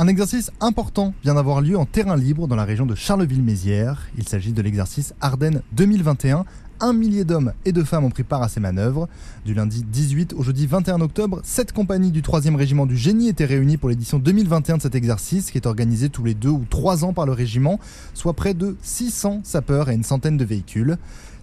Un exercice important vient d'avoir lieu en terrain libre dans la région de Charleville-Mézières. Il s'agit de l'exercice Ardennes 2021. Un millier d'hommes et de femmes ont pris part à ces manœuvres. Du lundi 18 au jeudi 21 octobre, sept compagnies du 3e régiment du génie étaient réunies pour l'édition 2021 de cet exercice qui est organisé tous les deux ou trois ans par le régiment, soit près de 600 sapeurs et une centaine de véhicules.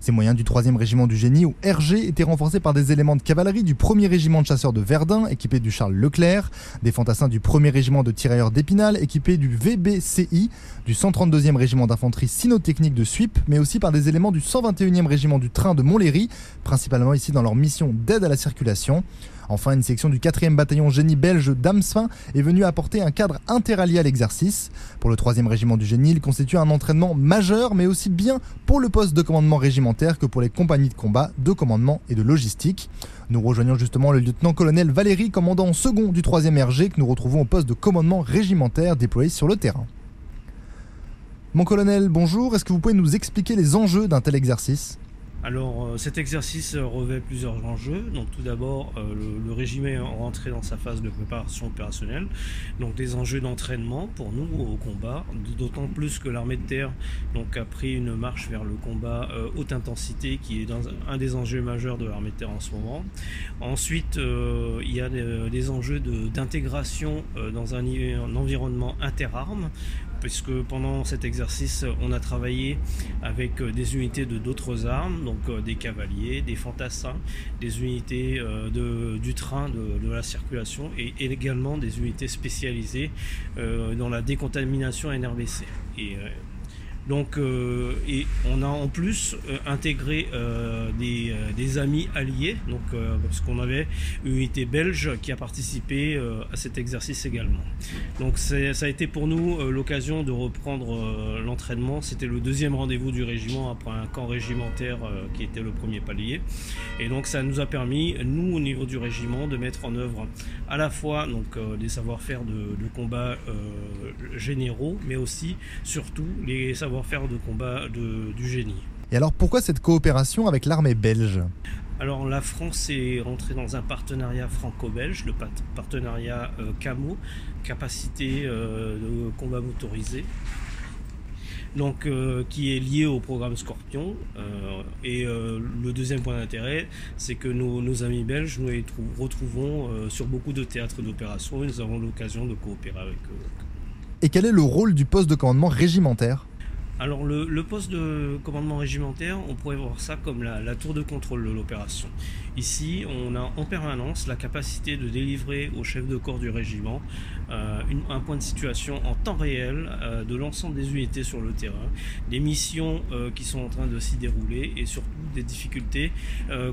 Ces moyens du 3e régiment du génie ou RG étaient renforcés par des éléments de cavalerie du 1er régiment de chasseurs de Verdun équipé du Charles Leclerc, des fantassins du 1er régiment de tirailleurs d'Épinal équipés du VBCI, du 132e régiment d'infanterie cynotechnique de Suip, mais aussi par des éléments du 121e régiment du train de Montlhéry, principalement ici dans leur mission d'aide à la circulation. Enfin, une section du 4e bataillon génie belge d'Amsfin est venue apporter un cadre interallié à l'exercice. Pour le 3e régiment du génie, il constitue un entraînement majeur, mais aussi bien pour le poste de commandement régimentaire que pour les compagnies de combat, de commandement et de logistique. Nous rejoignons justement le lieutenant-colonel Valérie, commandant second du 3e RG, que nous retrouvons au poste de commandement régimentaire déployé sur le terrain. Mon colonel, bonjour. Est-ce que vous pouvez nous expliquer les enjeux d'un tel exercice? Alors euh, cet exercice revêt plusieurs enjeux. Donc tout d'abord, euh, le, régime est rentré dans sa phase de préparation opérationnelle. Donc des enjeux d'entraînement pour nous au combat, d'autant plus que l'armée de terre donc, a pris une marche vers le combat euh, haute intensité qui est un des enjeux majeurs de l'armée de terre en ce moment. Ensuite, il y a des, enjeux d'intégration dans un, un environnement interarmes puisque pendant cet exercice, on a travaillé avec euh, des unités de d'autres armes, donc euh, des cavaliers, des fantassins, des unités euh, du train de, la circulation et, également des unités spécialisées dans la décontamination NRBC. Et donc, euh, et on a en plus euh, intégré euh, des, amis alliés, donc parce qu'on avait une unité belge qui a participé à cet exercice également. Donc, ça a été pour nous l'occasion de reprendre l'entraînement. C'était le deuxième rendez-vous du régiment après un camp régimentaire qui était le premier palier. Et donc, ça nous a permis, nous, au niveau du régiment, de mettre en œuvre à la fois donc des savoir-faire de, de combat généraux, mais aussi, surtout, les savoir faire de combat de, du génie. Et alors pourquoi cette coopération avec l'armée belge? Alors la France est rentrée dans un partenariat franco-belge, le partenariat euh, CAMO, capacité euh, de combat motorisé, donc euh, qui est lié au programme Scorpion. et le deuxième point d'intérêt, c'est que nos, nos, amis belges, nous les retrouvons sur beaucoup de théâtres d'opération et nous avons l'occasion de coopérer avec eux. Et quel est le rôle du poste de commandement régimentaire? Alors le, poste de commandement régimentaire, on pourrait voir ça comme la, tour de contrôle de l'opération. Ici, on a en permanence la capacité de délivrer au chef de corps du régiment euh, un point de situation en temps réel euh, de l'ensemble des unités sur le terrain, des missions euh, qui sont en train de s'y dérouler et surtout des difficultés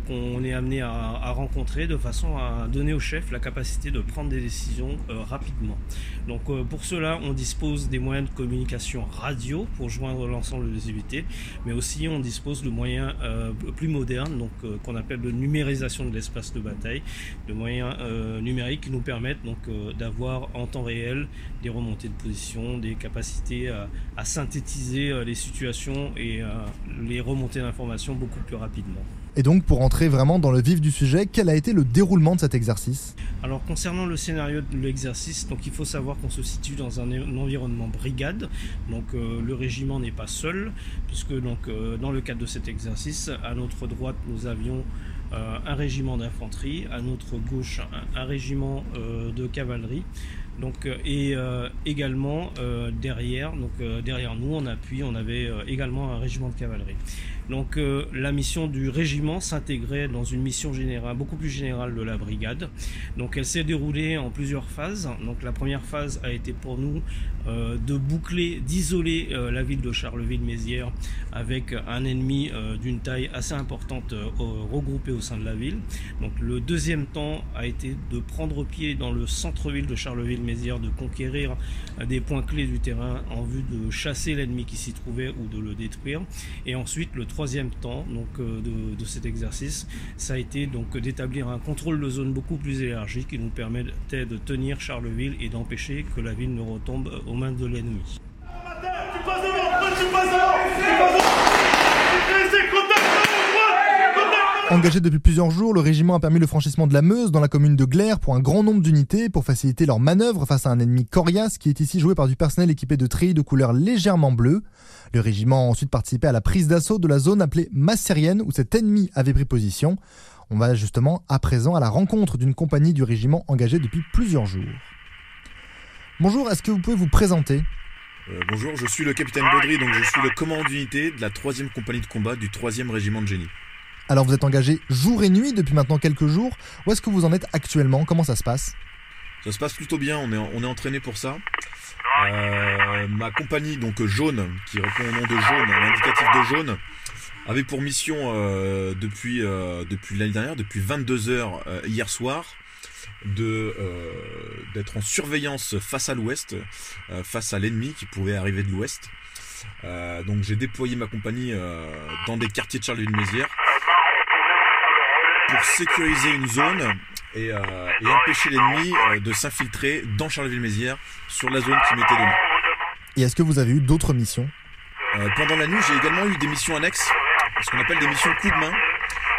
qu'on est amené à, rencontrer de façon à donner au chef la capacité de prendre des décisions rapidement. Donc pour cela, on dispose des moyens de communication radio pour joindre l'ensemble des unités, mais aussi on dispose de moyens euh, plus modernes, donc euh, qu'on appelle de numérisation de l'espace de bataille, de moyens euh, numériques qui nous permettent donc d'avoir en temps réel des remontées de position, des capacités à synthétiser les situations et les remontées d'informations beaucoup plus rapidement. Et donc, pour entrer vraiment dans le vif du sujet, quel a été le déroulement de cet exercice? Alors, concernant le scénario de l'exercice, donc il faut savoir qu'on se situe dans un, environnement brigade. Donc, euh, le régiment n'est pas seul, puisque donc euh, dans le cadre de cet exercice, à notre droite, nous avions euh, un régiment d'infanterie, à notre gauche, un, régiment de cavalerie. Donc, et également derrière, donc derrière nous, en appui, on avait également un régiment de cavalerie. Donc euh, la mission du régiment s'intégrait dans une mission générale, beaucoup plus générale de la brigade. Donc elle s'est déroulée en plusieurs phases. Donc la première phase a été pour nous euh, de boucler, d'isoler euh, la ville de Charleville-Mézières avec un ennemi d'une taille assez importante regroupé au sein de la ville. Donc le deuxième temps a été de prendre pied dans le centre-ville de Charleville-Mézières, de conquérir des points clés du terrain en vue de chasser l'ennemi qui s'y trouvait ou de le détruire. Et ensuite le troisième temps donc, euh, de, cet exercice, ça a été donc d'établir un contrôle de zone beaucoup plus élargi qui nous permettait de tenir Charleville et d'empêcher que la ville ne retombe aux mains de l'ennemi. Engagé depuis plusieurs jours, le régiment a permis le franchissement de la Meuse dans la commune de Glaire pour un grand nombre d'unités pour faciliter leur manœuvre face à un ennemi coriace qui est ici joué par du personnel équipé de treillis de couleur légèrement bleue. Le régiment a ensuite participé à la prise d'assaut de la zone appelée Massérienne où cet ennemi avait pris position. On va justement à présent à la rencontre d'une compagnie du régiment engagée depuis plusieurs jours. Bonjour, est-ce que vous pouvez vous présenter? Euh, bonjour, je suis le capitaine Baudry, donc je suis le commandant d'unité de la 3 compagnie de combat du 3e régiment de génie. Alors vous êtes engagé jour et nuit depuis maintenant quelques jours. Où est-ce que vous en êtes actuellement? Comment ça se passe? Ça se passe plutôt bien, on est, entraîné pour ça. Euh, ma compagnie, donc jaune, qui répond au nom de jaune, l'indicatif de jaune, avait pour mission euh, depuis, depuis l'année dernière, depuis 22 heures hier soir, de euh, d'être en surveillance face à l'ouest, euh, face à l'ennemi qui pouvait arriver de l'ouest. Euh, donc j'ai déployé ma compagnie dans des quartiers de Charleville-Mézières pour sécuriser une zone et, et empêcher l'ennemi de s'infiltrer dans Charleville-Mézières sur la zone qui m'était donnée. Et est-ce que vous avez eu d'autres missions? Pendant la nuit, j'ai également eu des missions annexes, ce qu'on appelle des missions coup de main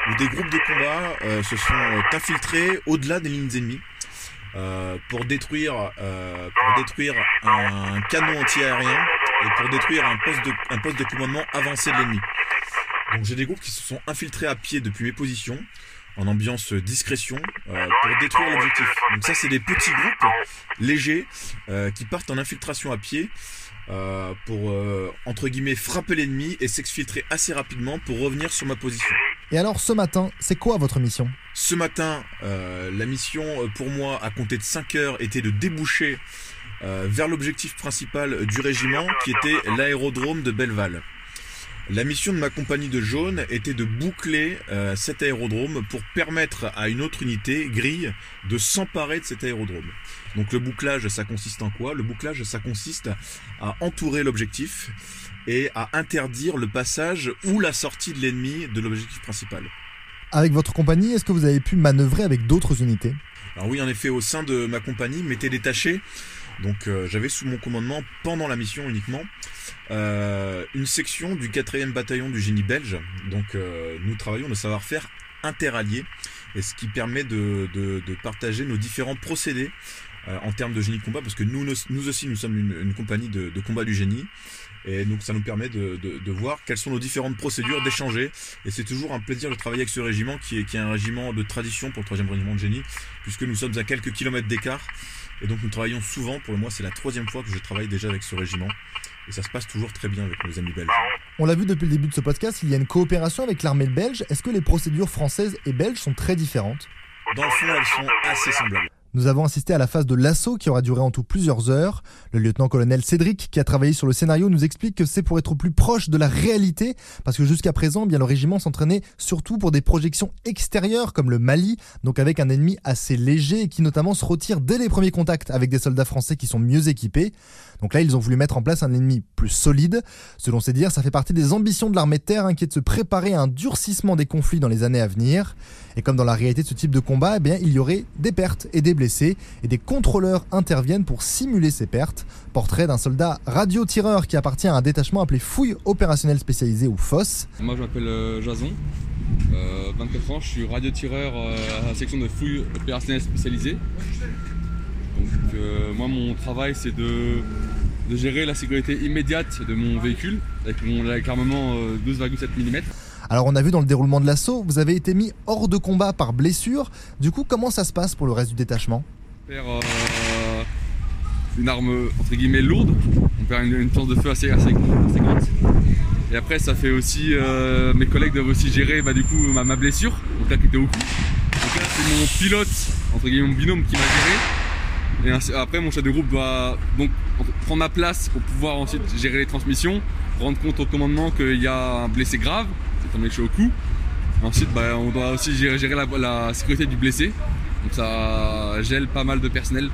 où des groupes de combat euh, se sont euh, infiltrés au-delà des lignes ennemies euh, pour détruire, pour détruire un canon anti-aérien et pour détruire un poste, de, un poste de commandement avancé de l'ennemi. Donc j'ai des groupes qui se sont infiltrés à pied depuis mes positions en ambiance discrétion pour détruire l'objectif. Donc ça c'est des petits groupes légers qui partent en infiltration à pied pour entre guillemets frapper l'ennemi et s'exfiltrer assez rapidement pour revenir sur ma position. Et alors ce matin, c'est quoi votre mission? Ce matin, euh, la mission euh, pour moi, à compter de 5 heures, était de déboucher euh, vers l'objectif principal du régiment, qui était l'aérodrome de Belleval. La mission de ma compagnie de jaune était de boucler cet aérodrome pour permettre à une autre unité, grille, de s'emparer de cet aérodrome. Donc le bouclage, ça consiste en quoi? Le bouclage, ça consiste à entourer l'objectif et à interdire le passage ou la sortie de l'ennemi de l'objectif principal. Avec votre compagnie, est-ce que vous avez pu manœuvrer avec d'autres unités? Alors oui, en effet, au sein de ma compagnie, m'était détaché, donc euh, j'avais sous mon commandement, pendant la mission uniquement, euh, une section du 4e bataillon du génie belge. Donc euh, nous travaillons le savoir-faire interallié, et ce qui permet de, partager nos différents procédés en termes de génie de combat, parce que nous, aussi, nous sommes une, compagnie de, combat du génie, et donc ça nous permet de, voir quelles sont nos différentes procédures, d'échanger. Et c'est toujours un plaisir de travailler avec ce régiment qui est, qui est un régiment de tradition pour le 3 régiment de génie, puisque nous sommes à quelques kilomètres d'écart. Et donc nous travaillons souvent, pour moi c'est la troisième fois que je travaille déjà avec ce régiment. Et ça se passe toujours très bien avec nos amis belges. On l'a vu depuis le début de ce podcast, il y a une coopération avec l'armée belge. Est-ce que les procédures françaises et belges sont très différentes? Dans le fond, elles sont assez semblables. Nous avons assisté à la phase de l'assaut qui aura duré en tout plusieurs heures. Le lieutenant-colonel Cédric, qui a travaillé sur le scénario, nous explique que c'est pour être plus proche de la réalité, parce que jusqu'à présent, bien le régiment s'entraînait surtout pour des projections extérieures comme le Mali, donc avec un ennemi assez léger et qui notamment se retire dès les premiers contacts avec des soldats français qui sont mieux équipés. Donc là, ils ont voulu mettre en place un ennemi plus solide. Selon ses dires, ça fait partie des ambitions de l'armée de terre hein, qui est de se préparer à un durcissement des conflits dans les années à venir. Et comme dans la réalité de ce type de combat, eh bien, il y aurait des pertes et des et des contrôleurs interviennent pour simuler ces pertes. Portrait d'un soldat radio-tireur qui appartient à un détachement appelé Fouille opérationnelle spécialisée ou FOSS. Moi je m'appelle euh, Jason, 24 euh, ans, je suis radio-tireur euh, à la section de fouille opérationnelle spécialisée. Donc moi mon travail c'est de, gérer la sécurité immédiate de mon véhicule avec mon armement 12,7 mm. Alors on a vu dans le déroulement de l'assaut, vous avez été mis hors de combat par blessure. Du coup, comment ça se passe pour le reste du détachement? On perd euh, une arme entre guillemets lourde, on perd une, une de feu assez, grande. Et après, ça fait aussi, euh, mes collègues doivent aussi gérer bah, ma, blessure, donc là qui était au cou. Donc là, c'est mon pilote, entre guillemets mon binôme qui m'a géré. Et après, mon chef de groupe doit donc prendre ma place pour pouvoir ensuite gérer les transmissions, rendre compte au commandement qu'il y a un blessé grave, c'est un au cou. Ensuite, bah, on doit aussi gérer, la, sécurité du blessé. Donc ça gèle pas mal de personnel.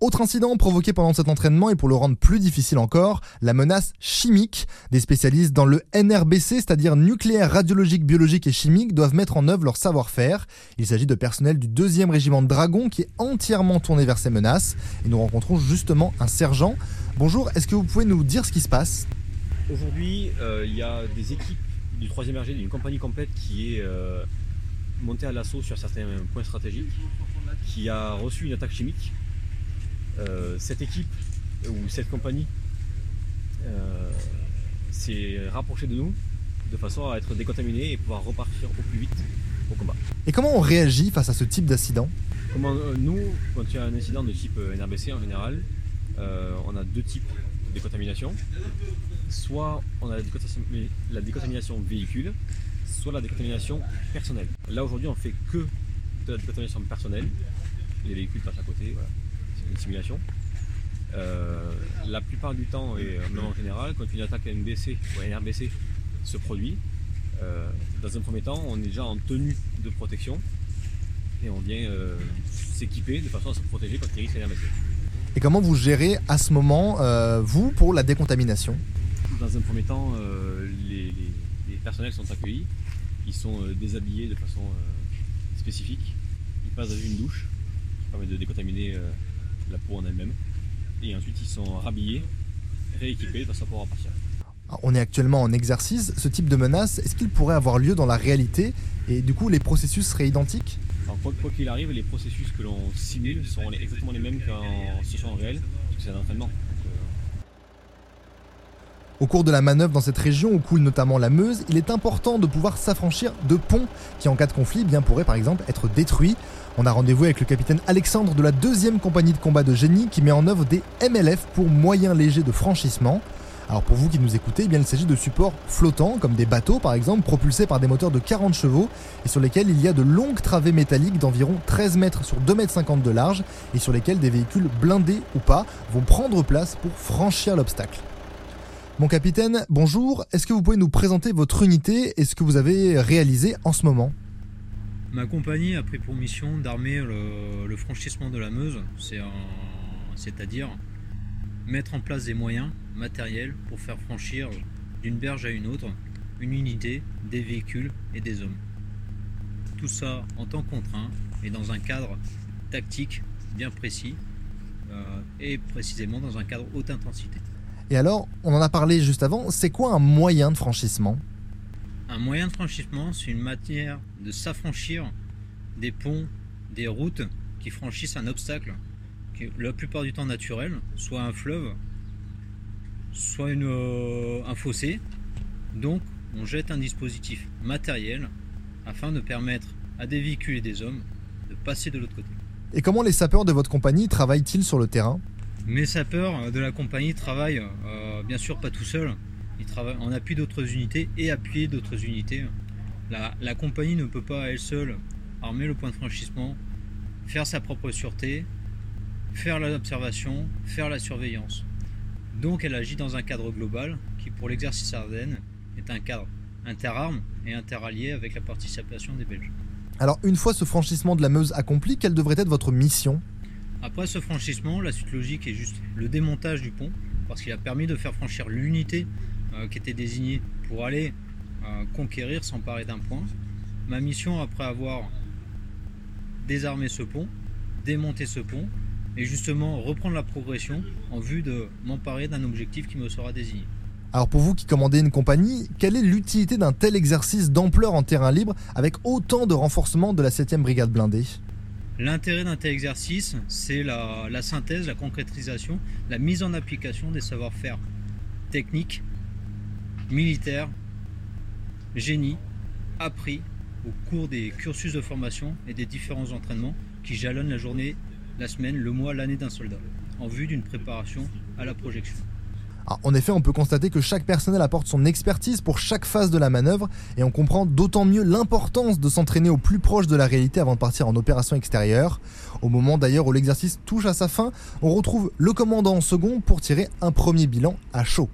Autre incident provoqué pendant cet entraînement et pour le rendre plus difficile encore, la menace chimique. Des spécialistes dans le NRBC, c'est-à-dire nucléaire, radiologique, biologique et chimique, doivent mettre en œuvre leur savoir-faire. Il s'agit de personnel du 2e régiment de dragons qui est entièrement tourné vers ces menaces. Et nous rencontrons justement un sergent. Bonjour, est-ce que vous pouvez nous dire ce qui se passe? Aujourd'hui, euh, il y a des équipes du 3 RG, d'une compagnie complète qui est euh, monté à l'assaut sur certains points stratégiques, qui a reçu une attaque chimique. Euh, cette équipe ou cette compagnie euh, s'est rapprochée de nous de façon à être décontaminée et pouvoir repartir au plus vite au combat. Et comment on réagit face à ce type d'accident Comment euh, nous, quand il y a un incident de type euh, NRBC en général, euh, on a deux types de décontamination. Soit on a la décontamination, véhicule, soit la décontamination personnelle. Là aujourd'hui on fait que de la décontamination personnelle. Les véhicules passent à côté, voilà. c'est une simulation. Euh, la plupart du temps, et même en général, quand une attaque NBC ou NRBC se produit, euh, dans un premier temps, on est déjà en tenue de protection et on vient euh, s'équiper de façon à se protéger contre les risques NRBC. Et comment vous gérez à ce moment, euh, vous, pour la décontamination? Dans un premier temps, euh, les, les- les personnels sont accueillis, ils sont euh, déshabillés de façon euh, spécifique, ils passent dans une douche qui permet de décontaminer la peau en elle-même, et ensuite ils sont rhabillés, rééquipés de façon à pouvoir partir. Alors, On est actuellement en exercice. Ce type de menace, est-ce qu'il pourrait avoir lieu dans la réalité? Et du coup, les processus seraient identiques? Alors, quoi qu'il arrive, les processus que l'on simule les- exactement les mêmes qu'en situation réelle, parce que c'est un entraînement. Au cours de la manœuvre dans cette région où coule notamment la Meuse, il est important de pouvoir s'affranchir de ponts qui, en cas de conflit, bien, pourraient par exemple être détruits. On a rendez-vous avec le capitaine Alexandre de la deuxième compagnie de combat de génie qui met en œuvre des MLF pour moyens légers de franchissement. Alors pour vous qui nous écoutez, eh bien, il s'agit de supports flottants, comme des bateaux par exemple, propulsés par des moteurs de 40 chevaux et sur lesquels il y a de longues travées métalliques d'environ 13 mètres sur 2 mètres 50 de large et sur lesquels des véhicules blindés ou pas vont prendre place pour franchir l'obstacle. Mon capitaine, bonjour. Est-ce que vous pouvez nous présenter votre unité et ce que vous avez réalisé en ce moment? Ma compagnie a pris pour mission d'armer le, franchissement de la Meuse, c'est-à-dire mettre en place des moyens matériels pour faire franchir d'une berge à une autre une unité, des véhicules et des hommes. Tout ça en temps contraint et dans un cadre tactique bien précis euh, et précisément dans un cadre haute intensité. Et alors, on en a parlé juste avant, c'est quoi un moyen de franchissement? Un moyen de franchissement, c'est une manière de s'affranchir des ponts, des routes qui franchissent un obstacle, qui est la plupart du temps naturel, soit un fleuve, soit une, euh, un fossé. Donc, on jette un dispositif matériel afin de permettre à des véhicules et des hommes de passer de l'autre côté. Et comment les sapeurs de votre compagnie travaillent-ils sur le terrain? Mes sapeurs de la compagnie travaillent euh, bien sûr pas tout seuls, ils travaillent en appui d'autres unités et appuyer d'autres unités. La, compagnie ne peut pas elle seule armer le point de franchissement, faire sa propre sûreté, faire l'observation, faire la surveillance. Donc elle agit dans un cadre global qui pour l'exercice Ardennes est un cadre interarmes et interallié avec la participation des Belges. Alors, une fois ce franchissement de la Meuse accompli, quelle devrait être votre mission? Après ce franchissement, la suite logique est juste le démontage du pont, parce qu'il a permis de faire franchir l'unité euh, qui était désignée pour aller euh, conquérir, s'emparer d'un point. Ma mission, après avoir désarmé ce pont, démonté ce pont, et justement reprendre la progression en vue de m'emparer d'un objectif qui me sera désigné. Alors pour vous qui commandez une compagnie, quelle est l'utilité d'un tel exercice d'ampleur en terrain libre avec autant de renforcement de la 7e brigade blindée? L'intérêt d'un tel exercice, c'est la, synthèse, la concrétisation, la mise en application des savoir-faire techniques, militaires, génie, appris au cours des cursus de formation et des différents entraînements qui jalonnent la journée, la semaine, le mois, l'année d'un soldat, en vue d'une préparation à la projection. Alors, En effet, on peut constater que chaque personnel apporte son expertise pour chaque phase de la manœuvre et on comprend d'autant mieux l'importance de s'entraîner au plus proche de la réalité avant de partir en opération extérieure. Au moment d'ailleurs où l'exercice touche à sa fin, on retrouve le commandant en second pour tirer un premier bilan à chaud.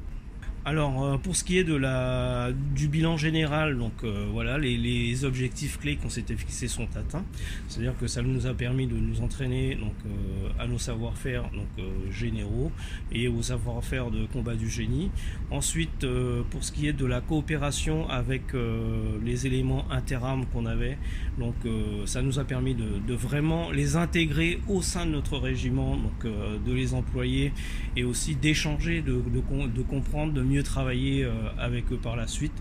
Alors, euh, pour ce qui est de la, du bilan général, donc euh, voilà, les, objectifs clés qu'on s'était fixés sont atteints. C'est-à-dire que ça nous a permis de nous entraîner donc, euh, à nos savoir-faire donc, généraux et au savoir-faire de combat du génie. Ensuite, pour ce qui est de la coopération avec les éléments interarmes qu'on avait, donc ça nous a permis de, vraiment les intégrer au sein de notre régiment, donc de les employer et aussi d'échanger, de, de comprendre, de mieux travailler euh, avec eux par la suite.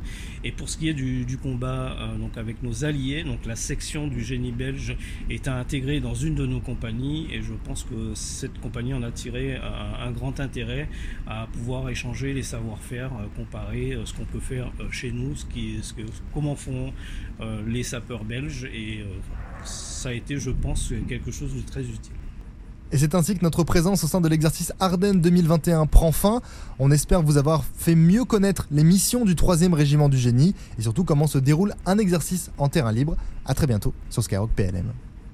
Et pour ce qui est du, combat euh, donc avec nos alliés, donc la section du génie belge est intégrée dans une de nos compagnies et je pense que cette compagnie en a tiré un, un grand intérêt à pouvoir échanger les savoir-faire, euh, comparer ce qu'on peut faire chez nous, ce qui, ce que, comment font les sapeurs belges et ça a été, je pense, quelque chose de très utile. Et c'est ainsi que notre présence au sein de l'exercice Ardennes 2021 prend fin. On espère vous avoir fait mieux connaître les missions du 3e régiment du génie et surtout comment se déroule un exercice en terrain libre. A très bientôt sur Skyrock PLM.